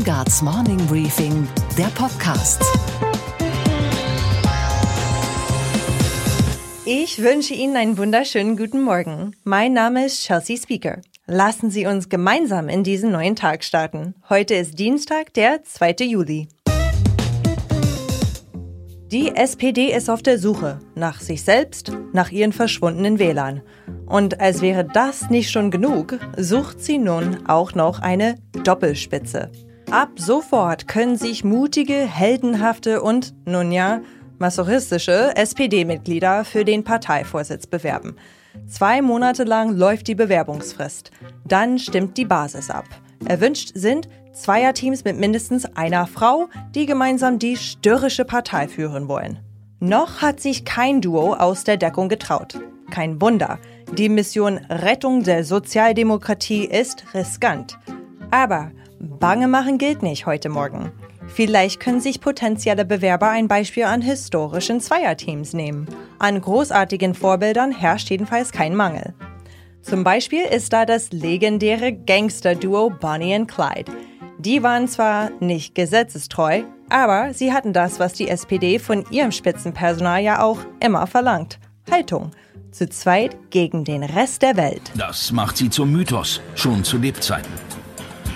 Weingarts Morning Briefing, der Podcast. Ich wünsche Ihnen einen wunderschönen guten Morgen. Mein Name ist Chelsea Speaker. Lassen Sie uns gemeinsam in diesen neuen Tag starten. Heute ist Dienstag, der 2. Juli. Die SPD ist auf der Suche nach sich selbst, nach ihren verschwundenen Wählern. Und als wäre das nicht schon genug, sucht sie nun auch noch eine Doppelspitze. Ab sofort können sich mutige, heldenhafte und, nun ja, masochistische SPD-Mitglieder für den Parteivorsitz bewerben. Zwei Monate lang läuft die Bewerbungsfrist. Dann stimmt die Basis ab. Erwünscht sind Zweierteams mit mindestens einer Frau, die gemeinsam die störrische Partei führen wollen. Noch hat sich kein Duo aus der Deckung getraut. Kein Wunder. Die Mission Rettung der Sozialdemokratie ist riskant. Aber Bange machen gilt nicht heute Morgen. Vielleicht können sich potenzielle Bewerber ein Beispiel an historischen Zweierteams nehmen. An großartigen Vorbildern herrscht jedenfalls kein Mangel. Zum Beispiel ist da das legendäre Gangster-Duo Bonnie und Clyde. Die waren zwar nicht gesetzestreu, aber sie hatten das, was die SPD von ihrem Spitzenpersonal ja auch immer verlangt. Haltung. Zu zweit gegen den Rest der Welt. Das macht sie zum Mythos, schon zu Lebzeiten.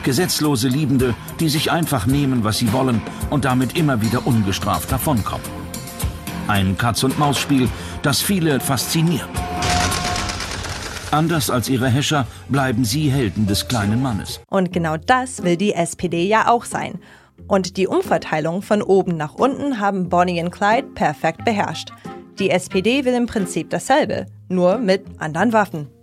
Gesetzlose Liebende, die sich einfach nehmen, was sie wollen und damit immer wieder ungestraft davonkommen. Ein Katz-und-Maus-Spiel, das viele fasziniert. Anders als ihre Häscher bleiben sie Helden des kleinen Mannes. Und genau das will die SPD ja auch sein. Und die Umverteilung von oben nach unten haben Bonnie und Clyde perfekt beherrscht. Die SPD will im Prinzip dasselbe, nur mit anderen Waffen.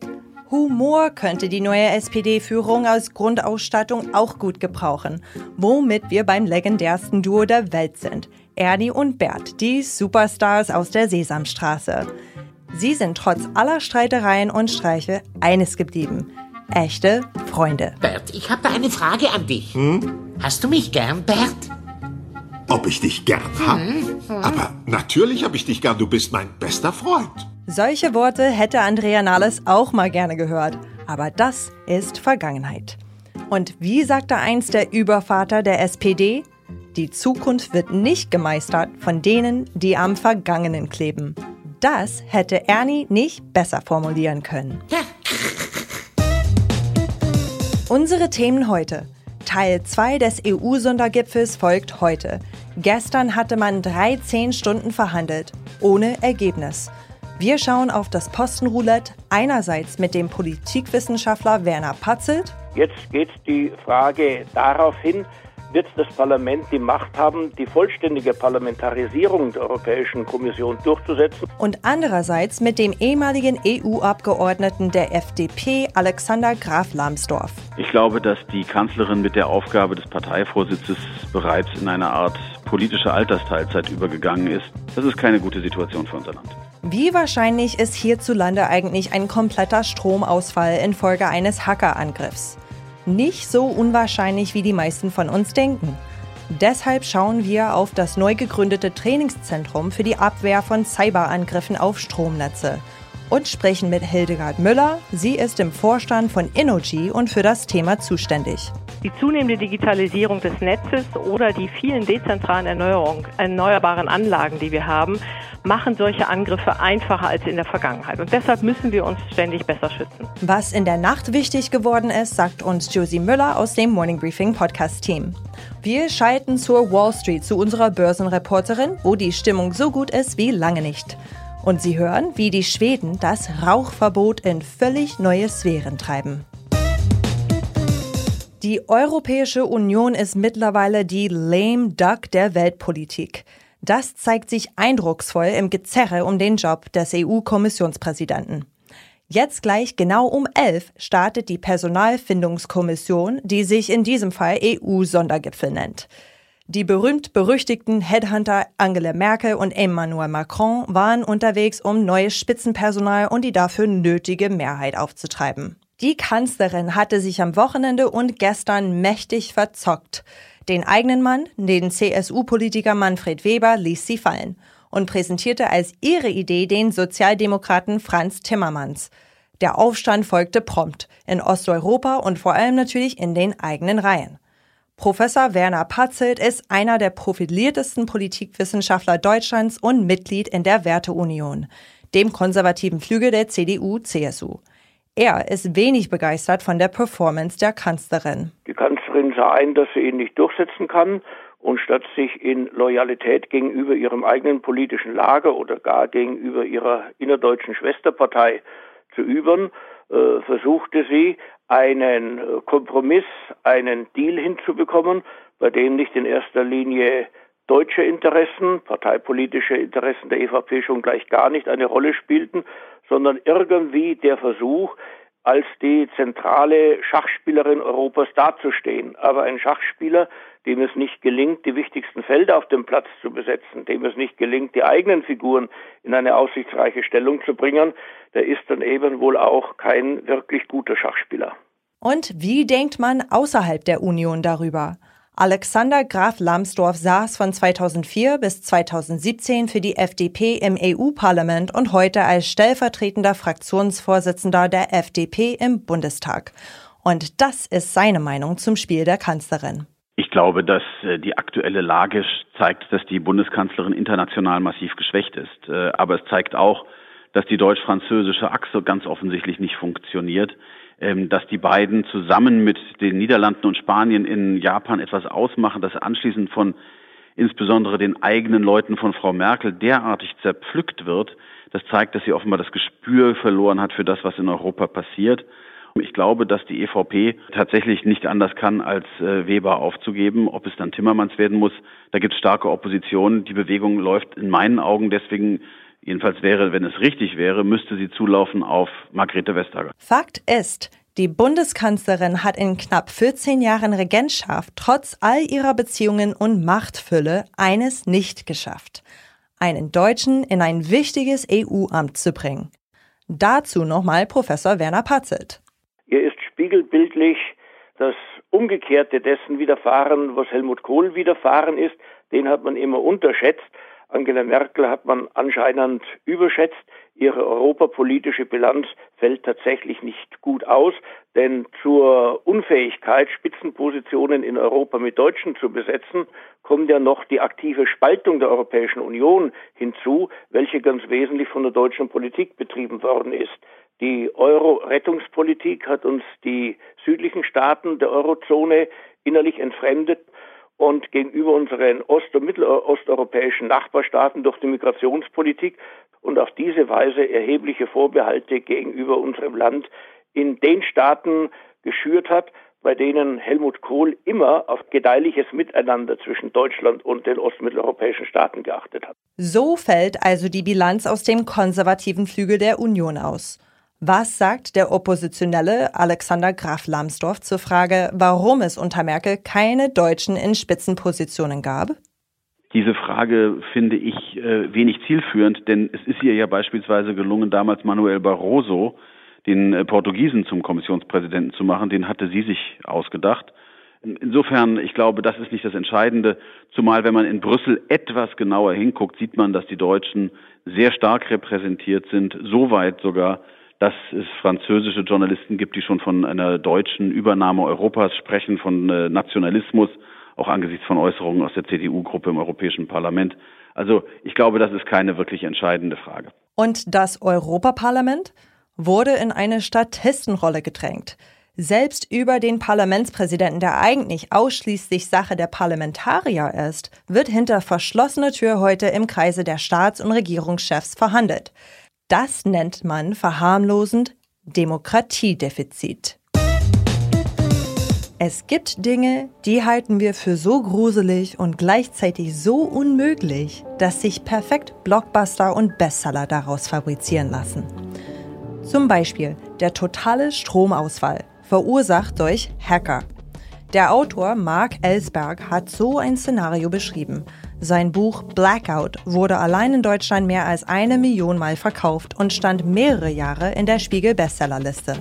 Humor könnte die neue SPD-Führung als Grundausstattung auch gut gebrauchen, womit wir beim legendärsten Duo der Welt sind. Ernie und Bert, die Superstars aus der Sesamstraße. Sie sind trotz aller Streitereien und Streiche eines geblieben. Echte Freunde. Bert, ich habe eine Frage an dich. Hm? Hast du mich gern, Bert? Ob ich dich gern hab? Hm? Aber natürlich hab ich dich gern, du bist mein bester Freund. Solche Worte hätte Andrea Nahles auch mal gerne gehört. Aber das ist Vergangenheit. Und wie sagte einst der Übervater der SPD? Die Zukunft wird nicht gemeistert von denen, die am Vergangenen kleben. Das hätte Ernie nicht besser formulieren können. Unsere Themen heute. Teil 2 des EU-Sondergipfels folgt heute. Gestern hatte man 13 Stunden verhandelt, ohne Ergebnis. Wir schauen auf das Postenroulette, einerseits mit dem Politikwissenschaftler Werner Patzelt. Jetzt geht die Frage darauf hin, wird das Parlament die Macht haben, die vollständige Parlamentarisierung der Europäischen Kommission durchzusetzen. Und andererseits mit dem ehemaligen EU-Abgeordneten der FDP, Alexander Graf Lambsdorff. Ich glaube, dass die Kanzlerin mit der Aufgabe des Parteivorsitzes bereits in eine Art politische Altersteilzeit übergegangen ist. Das ist keine gute Situation für unser Land. Wie wahrscheinlich ist hierzulande eigentlich ein kompletter Stromausfall infolge eines Hackerangriffs? Nicht so unwahrscheinlich, wie die meisten von uns denken. Deshalb schauen wir auf das neu gegründete Trainingszentrum für die Abwehr von Cyberangriffen auf Stromnetze und sprechen mit Hildegard Müller. Sie ist im Vorstand von Innogy und für das Thema zuständig. Die zunehmende Digitalisierung des Netzes oder die vielen dezentralen erneuerbaren Anlagen, die wir haben, machen solche Angriffe einfacher als in der Vergangenheit. Und deshalb müssen wir uns ständig besser schützen. Was in der Nacht wichtig geworden ist, sagt uns Josie Müller aus dem Morning Briefing Podcast Team. Wir schalten zur Wall Street zu unserer Börsenreporterin, wo die Stimmung so gut ist wie lange nicht. Und Sie hören, wie die Schweden das Rauchverbot in völlig neue Sphären treiben. Die Europäische Union ist mittlerweile die lame duck der Weltpolitik. Das zeigt sich eindrucksvoll im Gezerre um den Job des EU-Kommissionspräsidenten. Jetzt gleich genau um elf startet die Personalfindungskommission, die sich in diesem Fall EU-Sondergipfel nennt. Die berühmt-berüchtigten Headhunter Angela Merkel und Emmanuel Macron waren unterwegs, um neues Spitzenpersonal und die dafür nötige Mehrheit aufzutreiben. Die Kanzlerin hatte sich am Wochenende und gestern mächtig verzockt. Den eigenen Mann, den CSU-Politiker Manfred Weber, ließ sie fallen und präsentierte als ihre Idee den Sozialdemokraten Franz Timmermans. Der Aufstand folgte prompt in Osteuropa und vor allem natürlich in den eigenen Reihen. Professor Werner Patzelt ist einer der profiliertesten Politikwissenschaftler Deutschlands und Mitglied in der Werteunion, dem konservativen Flügel der CDU-CSU. Er ist wenig begeistert von der Performance der Kanzlerin. Die Kanzlerin sah ein, dass sie ihn nicht durchsetzen kann und statt sich in Loyalität gegenüber ihrem eigenen politischen Lager oder gar gegenüber ihrer innerdeutschen Schwesterpartei zu üben, äh, versuchte sie einen äh, Kompromiss, einen Deal hinzubekommen, bei dem nicht in erster Linie deutsche Interessen, parteipolitische Interessen der EVP schon gleich gar nicht eine Rolle spielten, sondern irgendwie der Versuch, als die zentrale Schachspielerin Europas dazustehen. Aber ein Schachspieler, dem es nicht gelingt, die wichtigsten Felder auf dem Platz zu besetzen, dem es nicht gelingt, die eigenen Figuren in eine aussichtsreiche Stellung zu bringen, der ist dann eben wohl auch kein wirklich guter Schachspieler. Und wie denkt man außerhalb der Union darüber? Alexander Graf Lambsdorff saß von 2004 bis 2017 für die FDP im EU-Parlament und heute als stellvertretender Fraktionsvorsitzender der FDP im Bundestag. Und das ist seine Meinung zum Spiel der Kanzlerin. Ich glaube, dass äh, die aktuelle Lage zeigt, dass die Bundeskanzlerin international massiv geschwächt ist. Äh, aber es zeigt auch, dass die deutsch-französische Achse ganz offensichtlich nicht funktioniert, dass die beiden zusammen mit den Niederlanden und Spanien in Japan etwas ausmachen, das anschließend von insbesondere den eigenen Leuten von Frau Merkel derartig zerpflückt wird. Das zeigt, dass sie offenbar das Gespür verloren hat für das, was in Europa passiert. Ich glaube, dass die EVP tatsächlich nicht anders kann, als äh, Weber aufzugeben. Ob es dann Timmermans werden muss, da gibt es starke Opposition. Die Bewegung läuft in meinen Augen deswegen Jedenfalls wäre, wenn es richtig wäre, müsste sie zulaufen auf Margrethe Vestager. Fakt ist, die Bundeskanzlerin hat in knapp 14 Jahren Regentschaft trotz all ihrer Beziehungen und Machtfülle eines nicht geschafft. Einen Deutschen in ein wichtiges EU-Amt zu bringen. Dazu nochmal Professor Werner Patzelt. Ihr ist spiegelbildlich das Umgekehrte dessen widerfahren, was Helmut Kohl widerfahren ist. Den hat man immer unterschätzt. Angela Merkel hat man anscheinend überschätzt. Ihre europapolitische Bilanz fällt tatsächlich nicht gut aus, denn zur Unfähigkeit, Spitzenpositionen in Europa mit Deutschen zu besetzen, kommt ja noch die aktive Spaltung der Europäischen Union hinzu, welche ganz wesentlich von der deutschen Politik betrieben worden ist. Die Euro-Rettungspolitik hat uns die südlichen Staaten der Eurozone innerlich entfremdet und gegenüber unseren ost- und mittelosteuropäischen Nachbarstaaten durch die Migrationspolitik und auf diese Weise erhebliche Vorbehalte gegenüber unserem Land in den Staaten geschürt hat, bei denen Helmut Kohl immer auf gedeihliches Miteinander zwischen Deutschland und den ostmitteleuropäischen Staaten geachtet hat. So fällt also die Bilanz aus dem konservativen Flügel der Union aus. Was sagt der Oppositionelle Alexander Graf Lambsdorff zur Frage, warum es unter Merkel keine Deutschen in Spitzenpositionen gab? Diese Frage finde ich äh, wenig zielführend, denn es ist ihr ja beispielsweise gelungen, damals Manuel Barroso, den äh, Portugiesen zum Kommissionspräsidenten zu machen. Den hatte sie sich ausgedacht. Insofern, ich glaube, das ist nicht das Entscheidende. Zumal, wenn man in Brüssel etwas genauer hinguckt, sieht man, dass die Deutschen sehr stark repräsentiert sind, so weit sogar, dass es französische Journalisten gibt, die schon von einer deutschen Übernahme Europas sprechen, von äh, Nationalismus, auch angesichts von Äußerungen aus der CDU-Gruppe im Europäischen Parlament. Also ich glaube, das ist keine wirklich entscheidende Frage. Und das Europaparlament wurde in eine Statistenrolle gedrängt. Selbst über den Parlamentspräsidenten, der eigentlich ausschließlich Sache der Parlamentarier ist, wird hinter verschlossener Tür heute im Kreise der Staats- und Regierungschefs verhandelt. Das nennt man verharmlosend Demokratiedefizit. Es gibt Dinge, die halten wir für so gruselig und gleichzeitig so unmöglich, dass sich perfekt Blockbuster und Bestseller daraus fabrizieren lassen. Zum Beispiel der totale Stromausfall, verursacht durch Hacker. Der Autor Mark Ellsberg hat so ein Szenario beschrieben. Sein Buch Blackout wurde allein in Deutschland mehr als eine Million Mal verkauft und stand mehrere Jahre in der Spiegel Bestsellerliste.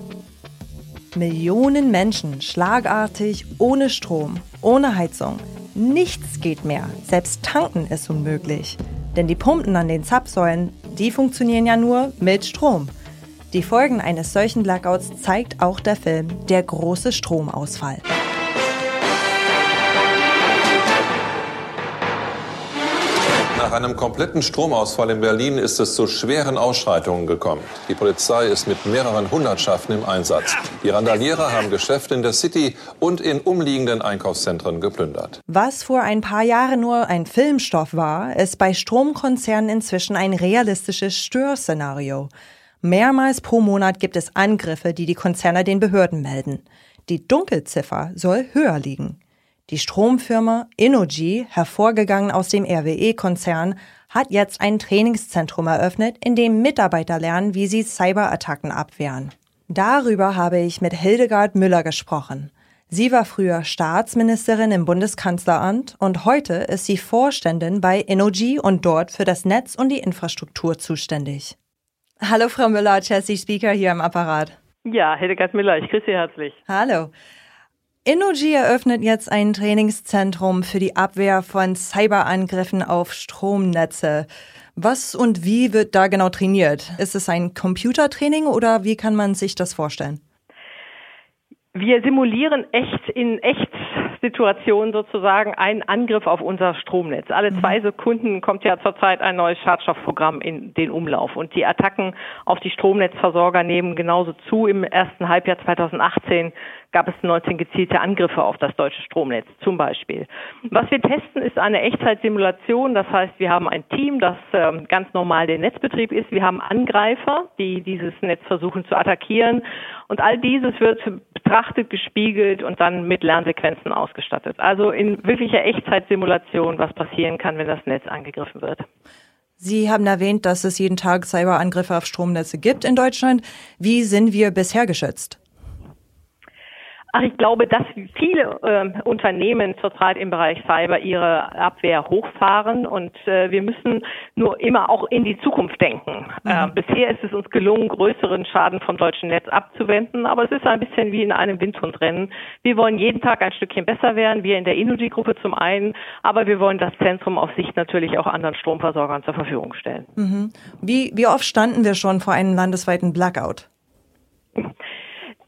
Millionen Menschen schlagartig ohne Strom, ohne Heizung. Nichts geht mehr. Selbst tanken ist unmöglich. Denn die Pumpen an den Zapfsäulen, die funktionieren ja nur mit Strom. Die Folgen eines solchen Blackouts zeigt auch der Film Der große Stromausfall. Nach einem kompletten Stromausfall in Berlin ist es zu schweren Ausschreitungen gekommen. Die Polizei ist mit mehreren Hundertschaften im Einsatz. Die Randalierer haben Geschäfte in der City und in umliegenden Einkaufszentren geplündert. Was vor ein paar Jahren nur ein Filmstoff war, ist bei Stromkonzernen inzwischen ein realistisches Störszenario. Mehrmals pro Monat gibt es Angriffe, die die Konzerne den Behörden melden. Die Dunkelziffer soll höher liegen. Die Stromfirma Innogy, hervorgegangen aus dem RWE-Konzern, hat jetzt ein Trainingszentrum eröffnet, in dem Mitarbeiter lernen, wie sie Cyberattacken abwehren. Darüber habe ich mit Hildegard Müller gesprochen. Sie war früher Staatsministerin im Bundeskanzleramt und heute ist sie Vorständin bei Innogy und dort für das Netz und die Infrastruktur zuständig. Hallo Frau Müller, Chelsea Speaker hier am Apparat. Ja, Hildegard Müller, ich grüße Sie herzlich. Hallo. Innogy eröffnet jetzt ein Trainingszentrum für die Abwehr von Cyberangriffen auf Stromnetze. Was und wie wird da genau trainiert? Ist es ein Computertraining oder wie kann man sich das vorstellen? Wir simulieren echt in Echtsituationen sozusagen einen Angriff auf unser Stromnetz. Alle zwei mhm. Sekunden kommt ja zurzeit ein neues Schadstoffprogramm in den Umlauf und die Attacken auf die Stromnetzversorger nehmen genauso zu. Im ersten Halbjahr 2018 gab es 19 gezielte Angriffe auf das deutsche Stromnetz zum Beispiel. Was wir testen, ist eine Echtzeitsimulation. Das heißt, wir haben ein Team, das ähm, ganz normal der Netzbetrieb ist. Wir haben Angreifer, die dieses Netz versuchen zu attackieren. Und all dieses wird betrachtet, gespiegelt und dann mit Lernsequenzen ausgestattet. Also in wirklicher Echtzeitsimulation, was passieren kann, wenn das Netz angegriffen wird. Sie haben erwähnt, dass es jeden Tag Cyberangriffe auf Stromnetze gibt in Deutschland. Wie sind wir bisher geschützt? Ach, ich glaube, dass viele äh, Unternehmen zurzeit im Bereich Cyber ihre Abwehr hochfahren und äh, wir müssen nur immer auch in die Zukunft denken. Mhm. Äh, bisher ist es uns gelungen, größeren Schaden vom deutschen Netz abzuwenden, aber es ist ein bisschen wie in einem Windhundrennen. Wir wollen jeden Tag ein Stückchen besser werden, wir in der Innogy-Gruppe zum einen, aber wir wollen das Zentrum auf Sicht natürlich auch anderen Stromversorgern zur Verfügung stellen. Mhm. Wie, wie oft standen wir schon vor einem landesweiten Blackout?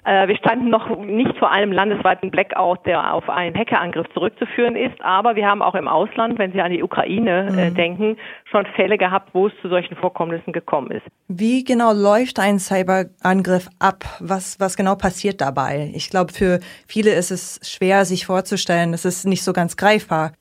Äh, wir standen noch nicht vor einem landesweiten Blackout, der auf einen Hackerangriff zurückzuführen ist, aber wir haben auch im Ausland, wenn Sie an die Ukraine äh, mhm. denken, schon Fälle gehabt, wo es zu solchen Vorkommnissen gekommen ist. Wie genau läuft ein Cyberangriff ab? Was, was genau passiert dabei? Ich glaube, für viele ist es schwer, sich vorzustellen. Es ist nicht so ganz greifbar.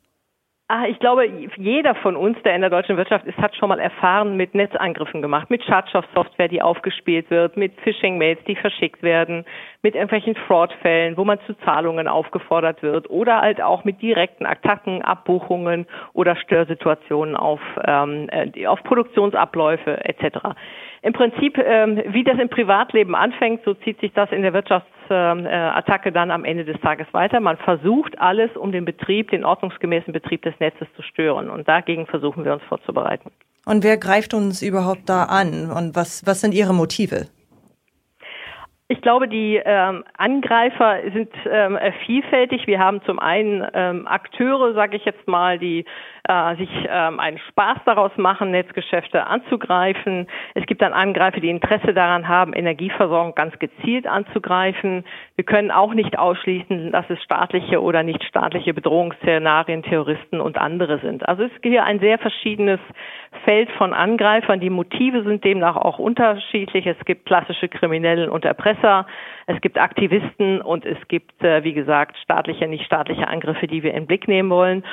Ah, ich glaube, jeder von uns, der in der deutschen Wirtschaft ist, hat schon mal erfahren mit Netzangriffen gemacht, mit Schadstoffsoftware, die aufgespielt wird, mit Phishing-Mails, die verschickt werden, mit irgendwelchen Fraud-Fällen, wo man zu Zahlungen aufgefordert wird oder halt auch mit direkten Attacken, Abbuchungen oder Störsituationen auf, ähm, äh, auf Produktionsabläufe etc. Im Prinzip, ähm, wie das im Privatleben anfängt, so zieht sich das in der Wirtschaftsattacke äh, dann am Ende des Tages weiter. Man versucht alles, um den Betrieb, den ordnungsgemäßen Betrieb des Netzes zu stören. Und dagegen versuchen wir uns vorzubereiten. Und wer greift uns überhaupt da an? Und was, was sind Ihre Motive? Ich glaube, die ähm, Angreifer sind ähm, vielfältig. Wir haben zum einen ähm, Akteure, sage ich jetzt mal, die äh, sich ähm, einen Spaß daraus machen, Netzgeschäfte anzugreifen. Es gibt dann Angreifer, die Interesse daran haben, Energieversorgung ganz gezielt anzugreifen. Wir können auch nicht ausschließen, dass es staatliche oder nicht staatliche Bedrohungsszenarien, Terroristen und andere sind. Also es ist hier ein sehr verschiedenes Feld von Angreifern. Die Motive sind demnach auch unterschiedlich. Es gibt klassische Kriminellen und Erpresser. Es gibt Aktivisten und es gibt, äh, wie gesagt, staatliche, nicht staatliche Angriffe, die wir in den Blick nehmen wollen.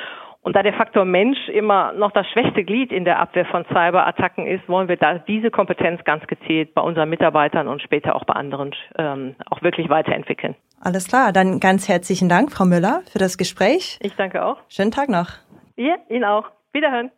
Und da der Faktor Mensch immer noch das schwächste Glied in der Abwehr von Cyberattacken ist, wollen wir da diese Kompetenz ganz gezielt bei unseren Mitarbeitern und später auch bei anderen ähm, auch wirklich weiterentwickeln. Alles klar, dann ganz herzlichen Dank, Frau Müller, für das Gespräch. Ich danke auch. Schönen Tag noch. Ja, Ihnen auch. Wiederhören.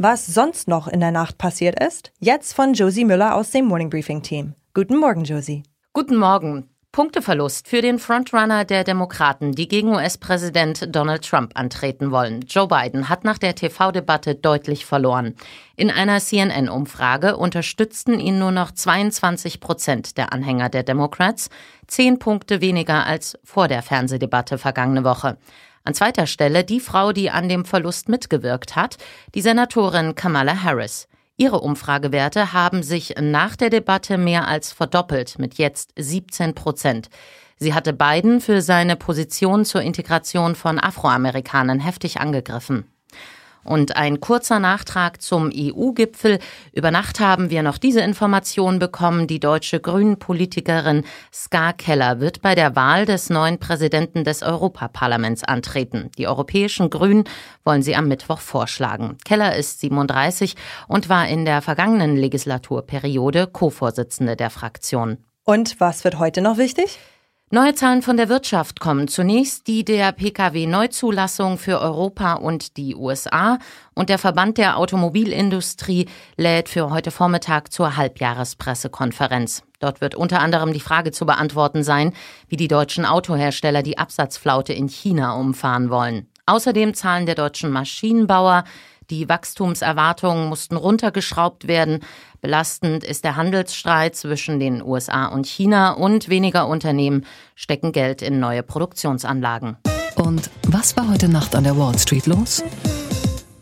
Was sonst noch in der Nacht passiert ist? Jetzt von Josie Müller aus dem Morning Briefing Team. Guten Morgen, Josie. Guten Morgen. Punkteverlust für den Frontrunner der Demokraten, die gegen US-Präsident Donald Trump antreten wollen. Joe Biden hat nach der TV-Debatte deutlich verloren. In einer CNN-Umfrage unterstützten ihn nur noch 22 Prozent der Anhänger der Democrats, zehn Punkte weniger als vor der Fernsehdebatte vergangene Woche. An zweiter Stelle die Frau, die an dem Verlust mitgewirkt hat, die Senatorin Kamala Harris. Ihre Umfragewerte haben sich nach der Debatte mehr als verdoppelt mit jetzt 17 Prozent. Sie hatte Biden für seine Position zur Integration von Afroamerikanern heftig angegriffen. Und ein kurzer Nachtrag zum EU-Gipfel. Über Nacht haben wir noch diese Information bekommen. Die deutsche Grünen-Politikerin Ska Keller wird bei der Wahl des neuen Präsidenten des Europaparlaments antreten. Die europäischen Grünen wollen sie am Mittwoch vorschlagen. Keller ist 37 und war in der vergangenen Legislaturperiode Co-Vorsitzende der Fraktion. Und was wird heute noch wichtig? Neue Zahlen von der Wirtschaft kommen. Zunächst die der Pkw-Neuzulassung für Europa und die USA. Und der Verband der Automobilindustrie lädt für heute Vormittag zur Halbjahrespressekonferenz. Dort wird unter anderem die Frage zu beantworten sein, wie die deutschen Autohersteller die Absatzflaute in China umfahren wollen. Außerdem Zahlen der deutschen Maschinenbauer, die Wachstumserwartungen mussten runtergeschraubt werden. Belastend ist der Handelsstreit zwischen den USA und China und weniger Unternehmen stecken Geld in neue Produktionsanlagen. Und was war heute Nacht an der Wall Street los?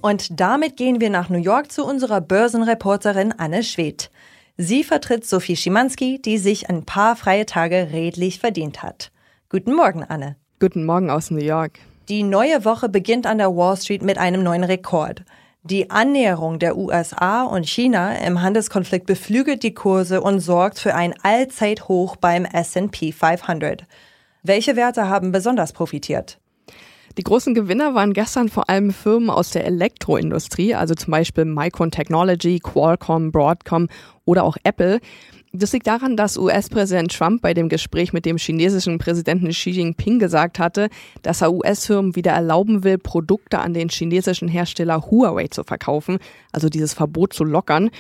Und damit gehen wir nach New York zu unserer Börsenreporterin Anne Schwedt. Sie vertritt Sophie Schimanski, die sich ein paar freie Tage redlich verdient hat. Guten Morgen, Anne. Guten Morgen aus New York. Die neue Woche beginnt an der Wall Street mit einem neuen Rekord. Die Annäherung der USA und China im Handelskonflikt beflügelt die Kurse und sorgt für ein Allzeithoch beim S&P 500. Welche Werte haben besonders profitiert? Die großen Gewinner waren gestern vor allem Firmen aus der Elektroindustrie, also zum Beispiel Micron Technology, Qualcomm, Broadcom oder auch Apple. Das liegt daran, dass US-Präsident Trump bei dem Gespräch mit dem chinesischen Präsidenten Xi Jinping gesagt hatte, dass er US-Firmen wieder erlauben will, Produkte an den chinesischen Hersteller Huawei zu verkaufen, also dieses Verbot zu lockern.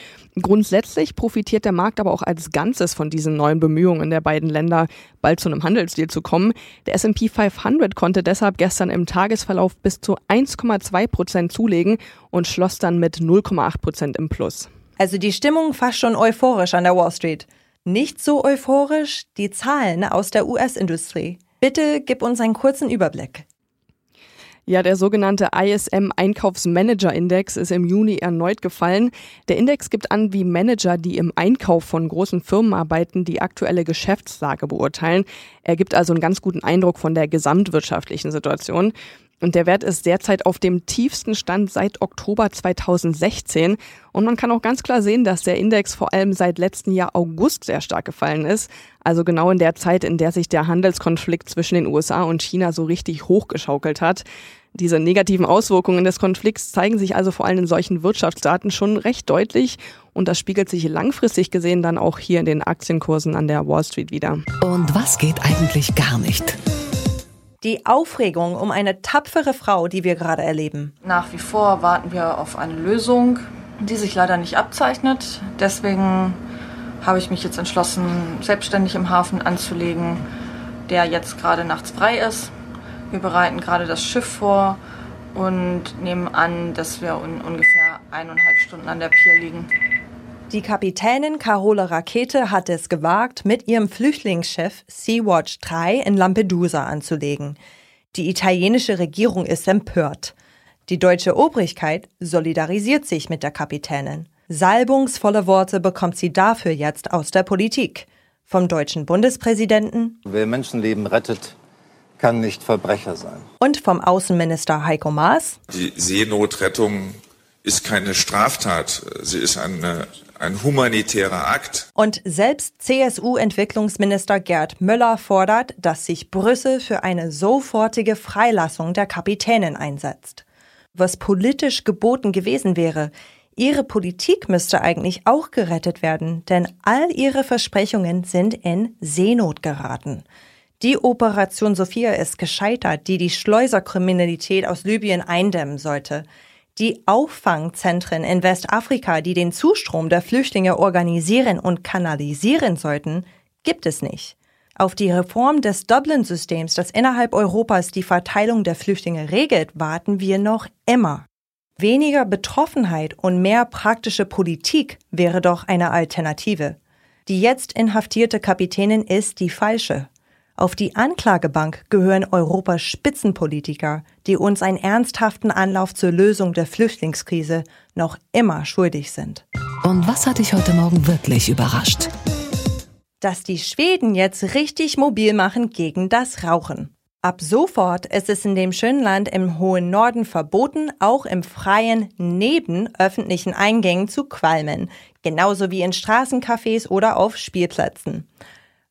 Grundsätzlich profitiert der Markt aber auch als Ganzes von diesen neuen Bemühungen der beiden Länder, bald zu einem Handelsdeal zu kommen. Der S&P 500 konnte deshalb gestern im Tagesverlauf bis zu 1,2 Prozent zulegen und schloss dann mit 0,8 Prozent im Plus. Also die Stimmung fast schon euphorisch an der Wall Street. Nicht so euphorisch die Zahlen aus der US-Industrie. Bitte gib uns einen kurzen Überblick. Ja, der sogenannte ISM Einkaufsmanager Index ist im Juni erneut gefallen. Der Index gibt an, wie Manager, die im Einkauf von großen Firmen arbeiten, die aktuelle Geschäftslage beurteilen. Er gibt also einen ganz guten Eindruck von der gesamtwirtschaftlichen Situation. Und der Wert ist derzeit auf dem tiefsten Stand seit Oktober 2016. Und man kann auch ganz klar sehen, dass der Index vor allem seit letzten Jahr August sehr stark gefallen ist. Also genau in der Zeit, in der sich der Handelskonflikt zwischen den USA und China so richtig hochgeschaukelt hat. Diese negativen Auswirkungen des Konflikts zeigen sich also vor allem in solchen Wirtschaftsdaten schon recht deutlich. Und das spiegelt sich langfristig gesehen dann auch hier in den Aktienkursen an der Wall Street wieder. Und was geht eigentlich gar nicht? Die Aufregung um eine tapfere Frau, die wir gerade erleben. Nach wie vor warten wir auf eine Lösung, die sich leider nicht abzeichnet. Deswegen habe ich mich jetzt entschlossen, selbstständig im Hafen anzulegen, der jetzt gerade nachts frei ist. Wir bereiten gerade das Schiff vor und nehmen an, dass wir in ungefähr eineinhalb Stunden an der Pier liegen. Die Kapitänin Carola Rakete hat es gewagt, mit ihrem Flüchtlingschef Sea-Watch 3 in Lampedusa anzulegen. Die italienische Regierung ist empört. Die deutsche Obrigkeit solidarisiert sich mit der Kapitänin. Salbungsvolle Worte bekommt sie dafür jetzt aus der Politik. Vom deutschen Bundespräsidenten. Wer Menschenleben rettet, kann nicht Verbrecher sein. Und vom Außenminister Heiko Maas. Die Seenotrettung ist keine Straftat. Sie ist eine ein humanitärer Akt. Und selbst CSU-Entwicklungsminister Gerd Müller fordert, dass sich Brüssel für eine sofortige Freilassung der Kapitänin einsetzt. Was politisch geboten gewesen wäre, ihre Politik müsste eigentlich auch gerettet werden, denn all ihre Versprechungen sind in Seenot geraten. Die Operation Sophia ist gescheitert, die die Schleuserkriminalität aus Libyen eindämmen sollte. Die Auffangzentren in Westafrika, die den Zustrom der Flüchtlinge organisieren und kanalisieren sollten, gibt es nicht. Auf die Reform des Dublin-Systems, das innerhalb Europas die Verteilung der Flüchtlinge regelt, warten wir noch immer. Weniger Betroffenheit und mehr praktische Politik wäre doch eine Alternative. Die jetzt inhaftierte Kapitänin ist die falsche. Auf die Anklagebank gehören Europas Spitzenpolitiker, die uns einen ernsthaften Anlauf zur Lösung der Flüchtlingskrise noch immer schuldig sind. Und was hat dich heute Morgen wirklich überrascht? Dass die Schweden jetzt richtig mobil machen gegen das Rauchen. Ab sofort ist es in dem schönen Land im hohen Norden verboten, auch im Freien neben öffentlichen Eingängen zu qualmen, genauso wie in Straßencafés oder auf Spielplätzen.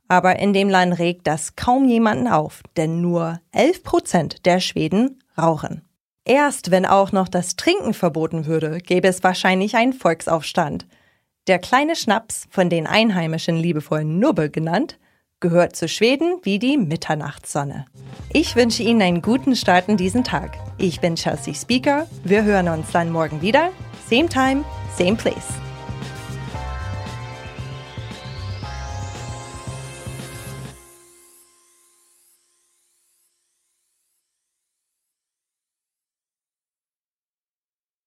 Aber in dem Land regt das kaum jemanden auf, denn nur 11 Prozent der Schweden rauchen. Erst wenn auch noch das Trinken verboten würde, gäbe es wahrscheinlich einen Volksaufstand. Der kleine Schnaps, von den Einheimischen liebevoll Nubbe genannt, gehört zu Schweden wie die Mitternachtssonne. Ich wünsche Ihnen einen guten Start in diesen Tag. Ich bin Chelsea Speaker. Wir hören uns dann morgen wieder. Same time, same place.